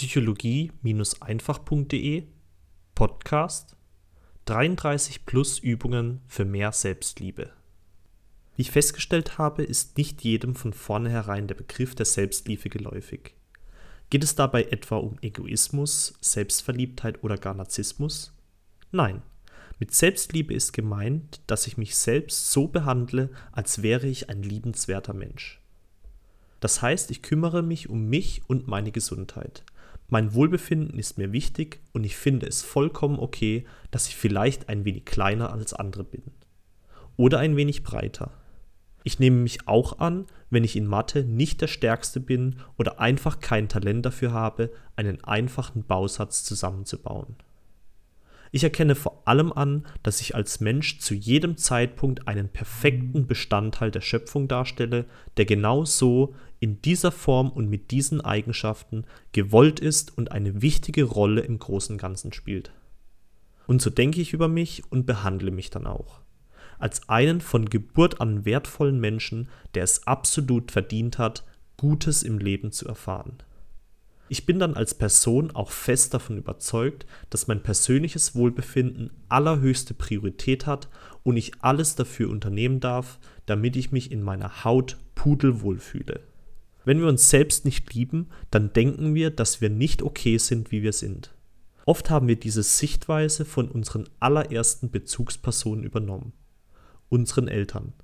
psychologie-einfach.de Podcast 33 plus Übungen für mehr Selbstliebe. Wie ich festgestellt habe, ist nicht jedem von vornherein der Begriff der Selbstliebe geläufig. Geht es dabei etwa um Egoismus, Selbstverliebtheit oder gar Narzissmus? Nein. Mit Selbstliebe ist gemeint, dass ich mich selbst so behandle, als wäre ich ein liebenswerter Mensch. Das heißt, ich kümmere mich um mich und meine Gesundheit. Mein Wohlbefinden ist mir wichtig und ich finde es vollkommen okay, dass ich vielleicht ein wenig kleiner als andere bin. Oder ein wenig breiter. Ich nehme mich auch an, wenn ich in Mathe nicht der Stärkste bin oder einfach kein Talent dafür habe, einen einfachen Bausatz zusammenzubauen. Ich erkenne vor allem an, dass ich als Mensch zu jedem Zeitpunkt einen perfekten Bestandteil der Schöpfung darstelle, der genau so, in dieser Form und mit diesen Eigenschaften gewollt ist und eine wichtige Rolle im großen Ganzen spielt. Und so denke ich über mich und behandle mich dann auch. Als einen von Geburt an wertvollen Menschen, der es absolut verdient hat, Gutes im Leben zu erfahren. Ich bin dann als Person auch fest davon überzeugt, dass mein persönliches Wohlbefinden allerhöchste Priorität hat und ich alles dafür unternehmen darf, damit ich mich in meiner Haut pudelwohl fühle. Wenn wir uns selbst nicht lieben, dann denken wir, dass wir nicht okay sind, wie wir sind. Oft haben wir diese Sichtweise von unseren allerersten Bezugspersonen übernommen, unseren Eltern.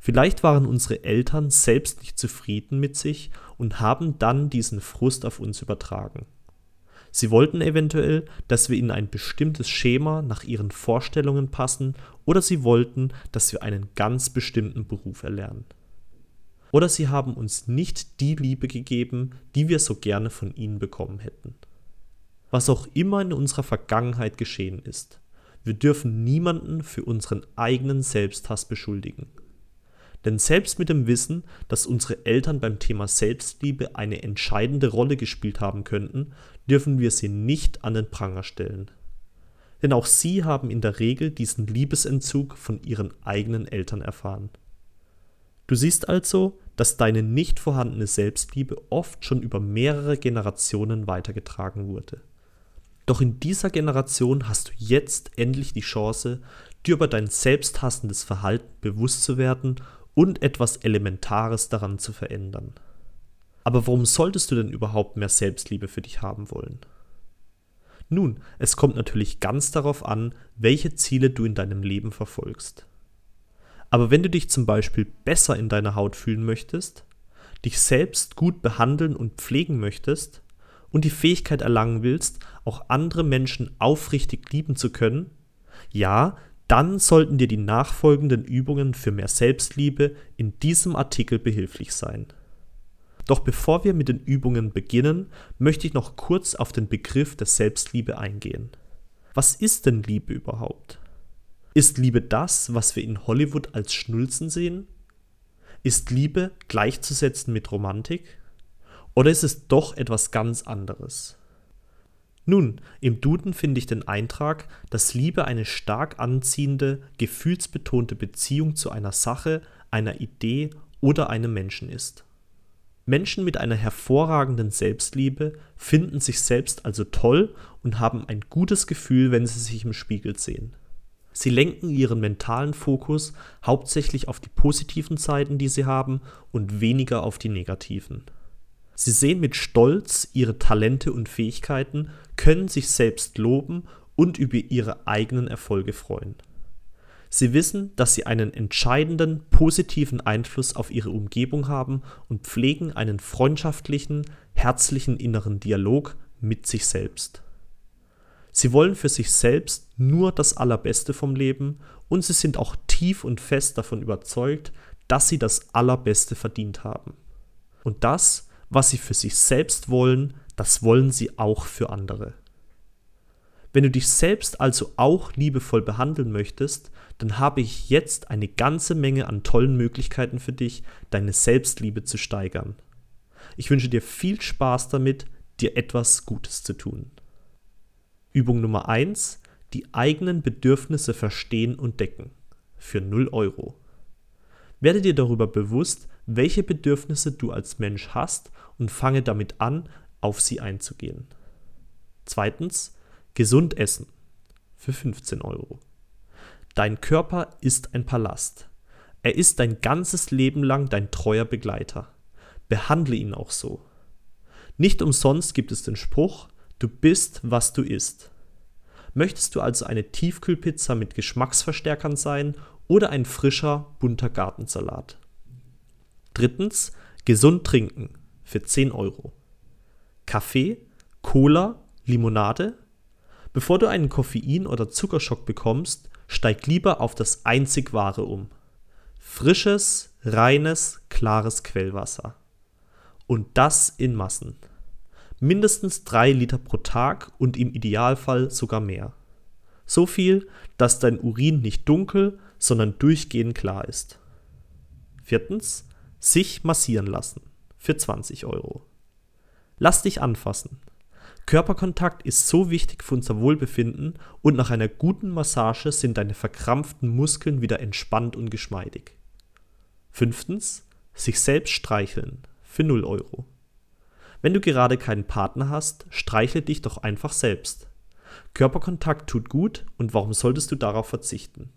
Vielleicht waren unsere Eltern selbst nicht zufrieden mit sich und haben dann diesen Frust auf uns übertragen. Sie wollten eventuell, dass wir in ein bestimmtes Schema nach ihren Vorstellungen passen oder sie wollten, dass wir einen ganz bestimmten Beruf erlernen. Oder sie haben uns nicht die Liebe gegeben, die wir so gerne von ihnen bekommen hätten. Was auch immer in unserer Vergangenheit geschehen ist, wir dürfen niemanden für unseren eigenen Selbsthass beschuldigen. Denn selbst mit dem Wissen, dass unsere Eltern beim Thema Selbstliebe eine entscheidende Rolle gespielt haben könnten, dürfen wir sie nicht an den Pranger stellen. Denn auch sie haben in der Regel diesen Liebesentzug von ihren eigenen Eltern erfahren. Du siehst also, dass deine nicht vorhandene Selbstliebe oft schon über mehrere Generationen weitergetragen wurde. Doch in dieser Generation hast du jetzt endlich die Chance, dir über dein selbsthassendes Verhalten bewusst zu werden und etwas Elementares daran zu verändern. Aber warum solltest du denn überhaupt mehr Selbstliebe für dich haben wollen? Nun, es kommt natürlich ganz darauf an, welche Ziele du in deinem Leben verfolgst. Aber wenn du dich zum Beispiel besser in deiner Haut fühlen möchtest, dich selbst gut behandeln und pflegen möchtest und die Fähigkeit erlangen willst, auch andere Menschen aufrichtig lieben zu können, ja, dann sollten dir die nachfolgenden Übungen für mehr Selbstliebe in diesem Artikel behilflich sein. Doch bevor wir mit den Übungen beginnen, möchte ich noch kurz auf den Begriff der Selbstliebe eingehen. Was ist denn Liebe überhaupt? Ist Liebe das, was wir in Hollywood als Schnulzen sehen? Ist Liebe gleichzusetzen mit Romantik? Oder ist es doch etwas ganz anderes? Nun, im Duden finde ich den Eintrag, dass Liebe eine stark anziehende, gefühlsbetonte Beziehung zu einer Sache, einer Idee oder einem Menschen ist. Menschen mit einer hervorragenden Selbstliebe finden sich selbst also toll und haben ein gutes Gefühl, wenn sie sich im Spiegel sehen. Sie lenken ihren mentalen Fokus hauptsächlich auf die positiven Seiten, die sie haben, und weniger auf die negativen. Sie sehen mit Stolz ihre Talente und Fähigkeiten, können sich selbst loben und über ihre eigenen Erfolge freuen. Sie wissen, dass sie einen entscheidenden positiven Einfluss auf ihre Umgebung haben und pflegen einen freundschaftlichen, herzlichen inneren Dialog mit sich selbst. Sie wollen für sich selbst nur das Allerbeste vom Leben und sie sind auch tief und fest davon überzeugt, dass sie das Allerbeste verdient haben. Und das was sie für sich selbst wollen, das wollen sie auch für andere. Wenn du dich selbst also auch liebevoll behandeln möchtest, dann habe ich jetzt eine ganze Menge an tollen Möglichkeiten für dich, deine Selbstliebe zu steigern. Ich wünsche dir viel Spaß damit, dir etwas Gutes zu tun. Übung Nummer 1. Die eigenen Bedürfnisse verstehen und decken. Für 0 Euro. Werde dir darüber bewusst, welche Bedürfnisse du als Mensch hast und fange damit an, auf sie einzugehen. Zweitens, gesund essen für 15 Euro. Dein Körper ist ein Palast. Er ist dein ganzes Leben lang dein treuer Begleiter. Behandle ihn auch so. Nicht umsonst gibt es den Spruch, du bist, was du isst. Möchtest du also eine Tiefkühlpizza mit Geschmacksverstärkern sein oder ein frischer, bunter Gartensalat? Drittens, gesund trinken für 10 Euro. Kaffee, Cola, Limonade? Bevor du einen Koffein- oder Zuckerschock bekommst, steig lieber auf das einzig wahre um. Frisches, reines, klares Quellwasser. Und das in Massen. Mindestens drei Liter pro Tag und im Idealfall sogar mehr. So viel, dass dein Urin nicht dunkel, sondern durchgehend klar ist. Viertens, sich massieren lassen für 20 Euro. Lass dich anfassen. Körperkontakt ist so wichtig für unser Wohlbefinden und nach einer guten Massage sind deine verkrampften Muskeln wieder entspannt und geschmeidig. Fünftens, sich selbst streicheln für 0 Euro. Wenn du gerade keinen Partner hast, streichle dich doch einfach selbst. Körperkontakt tut gut und warum solltest du darauf verzichten?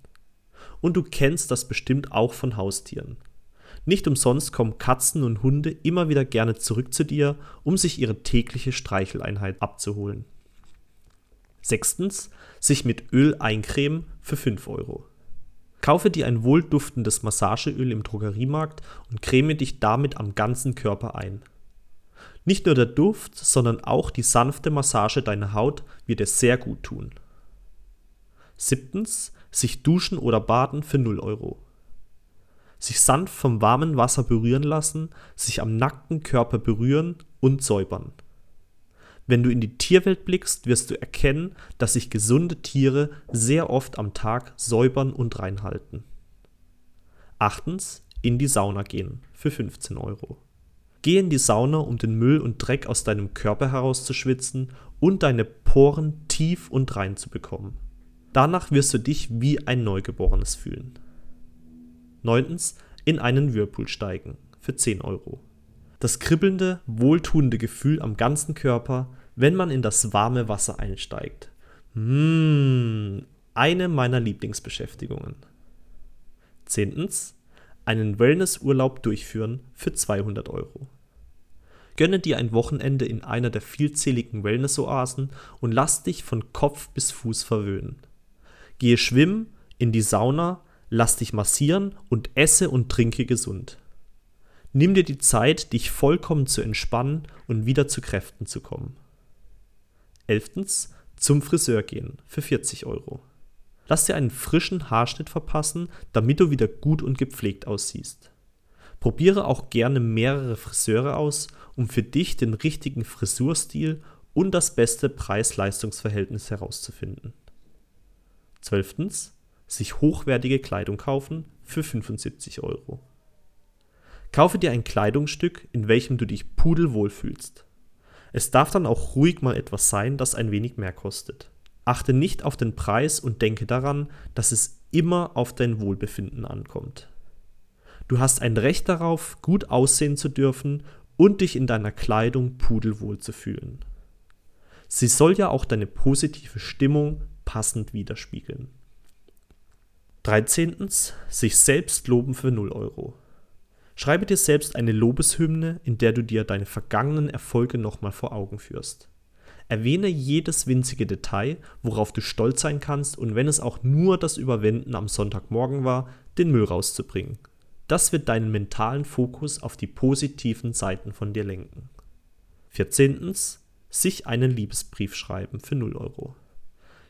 Und du kennst das bestimmt auch von Haustieren. Nicht umsonst kommen Katzen und Hunde immer wieder gerne zurück zu dir, um sich ihre tägliche Streicheleinheit abzuholen. Sechstens, sich mit Öl eincremen für 5 Euro. Kaufe dir ein wohlduftendes Massageöl im Drogeriemarkt und creme dich damit am ganzen Körper ein. Nicht nur der Duft, sondern auch die sanfte Massage deiner Haut wird dir sehr gut tun. Siebtens, sich duschen oder baden für 0 Euro. Sich sanft vom warmen Wasser berühren lassen, sich am nackten Körper berühren und säubern. Wenn du in die Tierwelt blickst, wirst du erkennen, dass sich gesunde Tiere sehr oft am Tag säubern und reinhalten. Achtens, in die Sauna gehen für 15 Euro. Geh in die Sauna, um den Müll und Dreck aus deinem Körper herauszuschwitzen und deine Poren tief und rein zu bekommen. Danach wirst du dich wie ein Neugeborenes fühlen. Neuntens, in einen Whirlpool steigen für 10 Euro. Das kribbelnde, wohltuende Gefühl am ganzen Körper, wenn man in das warme Wasser einsteigt. Mmh, eine meiner Lieblingsbeschäftigungen. Zehntens, einen Wellnessurlaub durchführen für 200 Euro. Gönne dir ein Wochenende in einer der vielzähligen Wellnessoasen und lass dich von Kopf bis Fuß verwöhnen. Gehe schwimmen, in die Sauna, lass dich massieren und esse und trinke gesund. Nimm dir die Zeit, dich vollkommen zu entspannen und wieder zu Kräften zu kommen. 11. Zum Friseur gehen für 40 Euro. Lass dir einen frischen Haarschnitt verpassen, damit du wieder gut und gepflegt aussiehst. Probiere auch gerne mehrere Friseure aus, um für dich den richtigen Frisurstil und das beste Preis-Leistungs-Verhältnis herauszufinden. 12. Sich hochwertige Kleidung kaufen für 75 Euro. Kaufe dir ein Kleidungsstück, in welchem du dich pudelwohl fühlst. Es darf dann auch ruhig mal etwas sein, das ein wenig mehr kostet. Achte nicht auf den Preis und denke daran, dass es immer auf dein Wohlbefinden ankommt. Du hast ein Recht darauf, gut aussehen zu dürfen und dich in deiner Kleidung pudelwohl zu fühlen. Sie soll ja auch deine positive Stimmung passend widerspiegeln. 13. Sich selbst loben für 0 Euro. Schreibe dir selbst eine Lobeshymne, in der du dir deine vergangenen Erfolge nochmal vor Augen führst. Erwähne jedes winzige Detail, worauf du stolz sein kannst und wenn es auch nur das Überwinden am Sonntagmorgen war, den Müll rauszubringen. Das wird deinen mentalen Fokus auf die positiven Seiten von dir lenken. 14. Sich einen Liebesbrief schreiben für 0 Euro.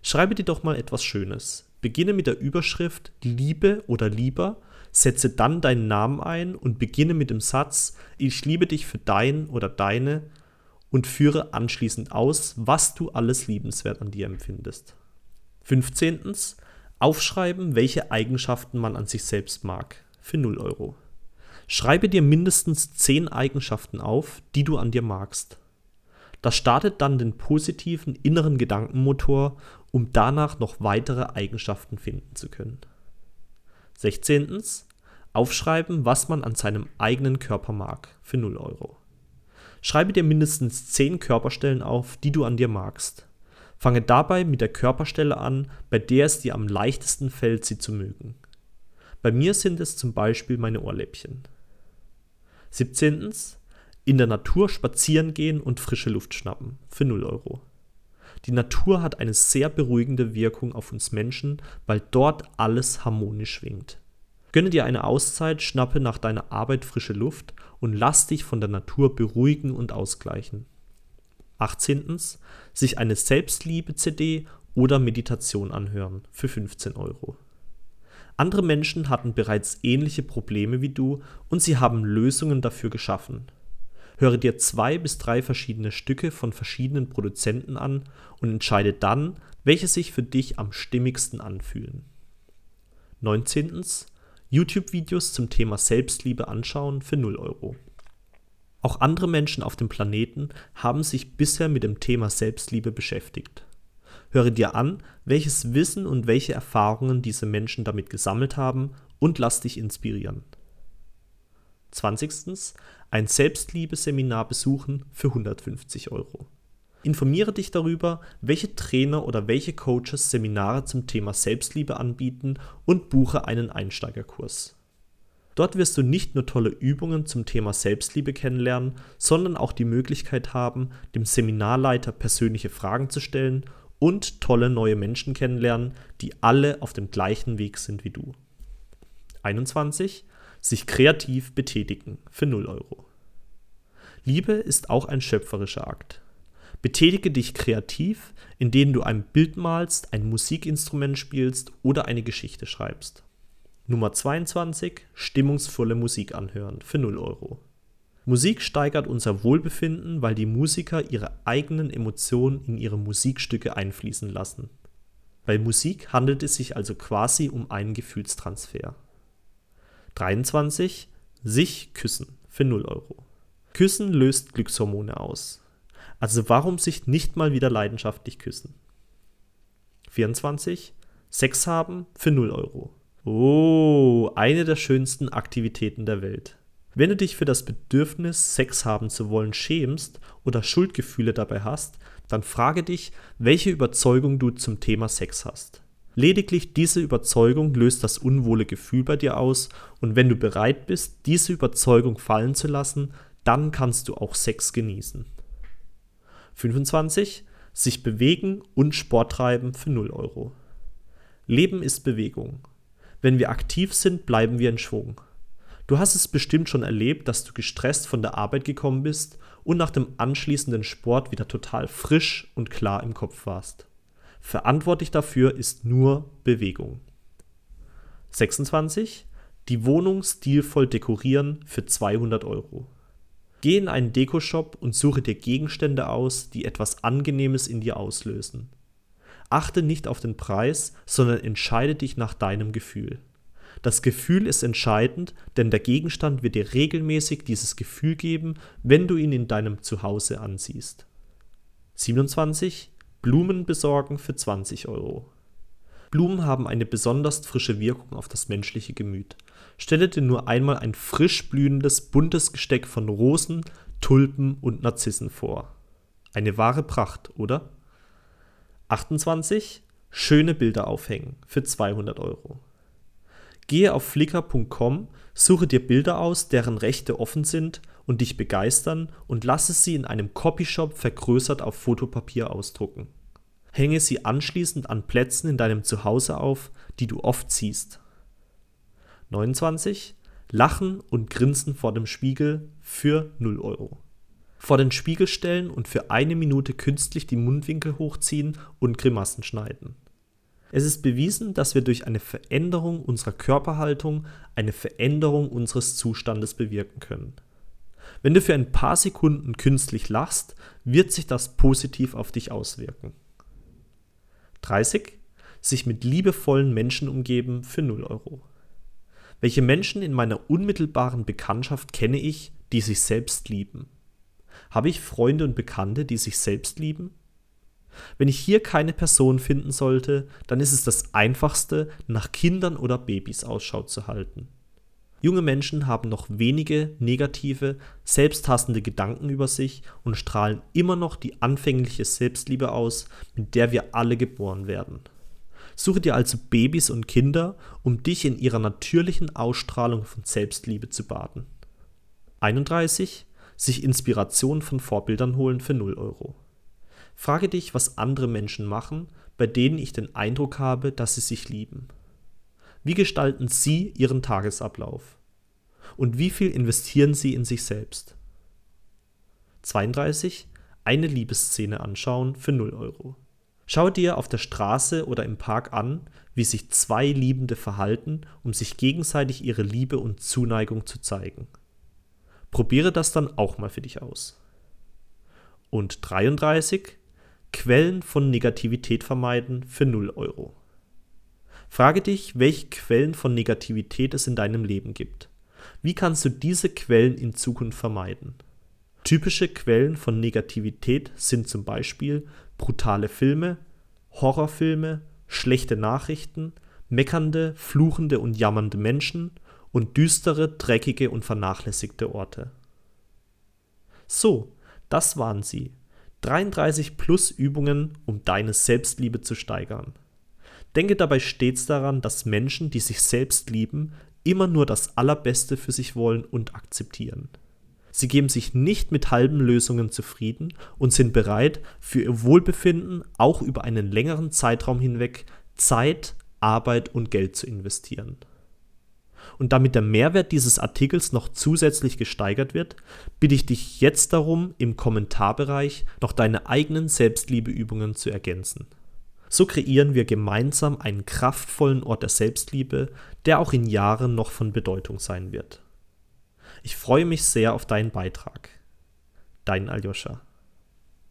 Schreibe dir doch mal etwas Schönes. Beginne mit der Überschrift Liebe oder Lieber, setze dann deinen Namen ein und beginne mit dem Satz Ich liebe dich für dein oder deine und führe anschließend aus, was du alles liebenswert an dir empfindest. 15. Aufschreiben, welche Eigenschaften man an sich selbst mag, für 0 Euro. Schreibe dir mindestens 10 Eigenschaften auf, die du an dir magst. Das startet dann den positiven inneren Gedankenmotor, um danach noch weitere Eigenschaften finden zu können. 16. Aufschreiben, was man an seinem eigenen Körper mag, für 0 Euro. Schreibe dir mindestens 10 Körperstellen auf, die du an dir magst. Fange dabei mit der Körperstelle an, bei der es dir am leichtesten fällt, sie zu mögen. Bei mir sind es zum Beispiel meine Ohrläppchen. 17. In der Natur spazieren gehen und frische Luft schnappen für 0 Euro. Die Natur hat eine sehr beruhigende Wirkung auf uns Menschen, weil dort alles harmonisch schwingt. Gönne dir eine Auszeit, schnappe nach deiner Arbeit frische Luft und lass dich von der Natur beruhigen und ausgleichen. 18. Sich eine Selbstliebe-CD oder Meditation anhören für 15 Euro. Andere Menschen hatten bereits ähnliche Probleme wie du und sie haben Lösungen dafür geschaffen. Höre dir zwei bis drei verschiedene Stücke von verschiedenen Produzenten an und entscheide dann, welche sich für dich am stimmigsten anfühlen. 19. YouTube-Videos zum Thema Selbstliebe anschauen für 0 Euro. Auch andere Menschen auf dem Planeten haben sich bisher mit dem Thema Selbstliebe beschäftigt. Höre dir an, welches Wissen und welche Erfahrungen diese Menschen damit gesammelt haben und lass dich inspirieren. 20. Ein Selbstliebe-Seminar besuchen für 150 Euro. Informiere dich darüber, welche Trainer oder welche Coaches Seminare zum Thema Selbstliebe anbieten und buche einen Einsteigerkurs. Dort wirst du nicht nur tolle Übungen zum Thema Selbstliebe kennenlernen, sondern auch die Möglichkeit haben, dem Seminarleiter persönliche Fragen zu stellen und tolle neue Menschen kennenlernen, die alle auf dem gleichen Weg sind wie du. 21. Sich kreativ betätigen für 0 Euro. Liebe ist auch ein schöpferischer Akt. Betätige dich kreativ, indem du ein Bild malst, ein Musikinstrument spielst oder eine Geschichte schreibst. Nummer 22. Stimmungsvolle Musik anhören für 0 Euro. Musik steigert unser Wohlbefinden, weil die Musiker ihre eigenen Emotionen in ihre Musikstücke einfließen lassen. Bei Musik handelt es sich also quasi um einen Gefühlstransfer. 23. Sich küssen für 0 Euro. Küssen löst Glückshormone aus. Also warum sich nicht mal wieder leidenschaftlich küssen? 24. Sex haben für 0 Euro. Oh, eine der schönsten Aktivitäten der Welt. Wenn du dich für das Bedürfnis, Sex haben zu wollen, schämst oder Schuldgefühle dabei hast, dann frage dich, welche Überzeugung du zum Thema Sex hast. Lediglich diese Überzeugung löst das unwohle Gefühl bei dir aus und wenn du bereit bist, diese Überzeugung fallen zu lassen, dann kannst du auch Sex genießen. 25. Sich bewegen und Sport treiben für 0 Euro. Leben ist Bewegung. Wenn wir aktiv sind, bleiben wir in Schwung. Du hast es bestimmt schon erlebt, dass du gestresst von der Arbeit gekommen bist und nach dem anschließenden Sport wieder total frisch und klar im Kopf warst. Verantwortlich dafür ist nur Bewegung. 26. Die Wohnung stilvoll dekorieren für 200 Euro. Geh in einen Dekoshop und suche dir Gegenstände aus, die etwas Angenehmes in dir auslösen. Achte nicht auf den Preis, sondern entscheide dich nach deinem Gefühl. Das Gefühl ist entscheidend, denn der Gegenstand wird dir regelmäßig dieses Gefühl geben, wenn du ihn in deinem Zuhause ansiehst. 27. Blumen besorgen für 20 Euro. Blumen haben eine besonders frische Wirkung auf das menschliche Gemüt. Stelle dir nur einmal ein frisch blühendes, buntes Gesteck von Rosen, Tulpen und Narzissen vor. Eine wahre Pracht, oder? 28. Schöne Bilder aufhängen für 200 Euro. Gehe auf flickr.com, suche dir Bilder aus, deren Rechte offen sind und dich begeistern und lasse sie in einem Copyshop vergrößert auf Fotopapier ausdrucken. Hänge sie anschließend an Plätzen in deinem Zuhause auf, die du oft siehst. 29. Lachen und Grinsen vor dem Spiegel für 0 Euro. Vor den Spiegel stellen und für eine Minute künstlich die Mundwinkel hochziehen und Grimassen schneiden. Es ist bewiesen, dass wir durch eine Veränderung unserer Körperhaltung eine Veränderung unseres Zustandes bewirken können. Wenn du für ein paar Sekunden künstlich lachst, wird sich das positiv auf dich auswirken. 30. Sich mit liebevollen Menschen umgeben für 0 Euro. Welche Menschen in meiner unmittelbaren Bekanntschaft kenne ich, die sich selbst lieben? Habe ich Freunde und Bekannte, die sich selbst lieben? Wenn ich hier keine Person finden sollte, dann ist es das Einfachste, nach Kindern oder Babys Ausschau zu halten. Junge Menschen haben noch wenige negative, selbsthassende Gedanken über sich und strahlen immer noch die anfängliche Selbstliebe aus, mit der wir alle geboren werden. Suche dir also Babys und Kinder, um dich in ihrer natürlichen Ausstrahlung von Selbstliebe zu baden. 31. Sich Inspiration von Vorbildern holen für 0 Euro. Frage dich, was andere Menschen machen, bei denen ich den Eindruck habe, dass sie sich lieben. Wie gestalten Sie Ihren Tagesablauf? Und wie viel investieren Sie in sich selbst? 32. Eine Liebesszene anschauen für 0 Euro. Schau dir auf der Straße oder im Park an, wie sich zwei Liebende verhalten, um sich gegenseitig ihre Liebe und Zuneigung zu zeigen. Probiere das dann auch mal für dich aus. Und 33. Quellen von Negativität vermeiden für 0 Euro. Frage dich, welche Quellen von Negativität es in deinem Leben gibt. Wie kannst du diese Quellen in Zukunft vermeiden? Typische Quellen von Negativität sind zum Beispiel brutale Filme, Horrorfilme, schlechte Nachrichten, meckernde, fluchende und jammernde Menschen und düstere, dreckige und vernachlässigte Orte. So, das waren sie. 33 plus Übungen, um deine Selbstliebe zu steigern. Denke dabei stets daran, dass Menschen, die sich selbst lieben, immer nur das Allerbeste für sich wollen und akzeptieren. Sie geben sich nicht mit halben Lösungen zufrieden und sind bereit, für ihr Wohlbefinden auch über einen längeren Zeitraum hinweg Zeit, Arbeit und Geld zu investieren. Und damit der Mehrwert dieses Artikels noch zusätzlich gesteigert wird, bitte ich dich jetzt darum, im Kommentarbereich noch deine eigenen Selbstliebeübungen zu ergänzen. So kreieren wir gemeinsam einen kraftvollen Ort der Selbstliebe, der auch in Jahren noch von Bedeutung sein wird. Ich freue mich sehr auf deinen Beitrag. Dein Aljoscha.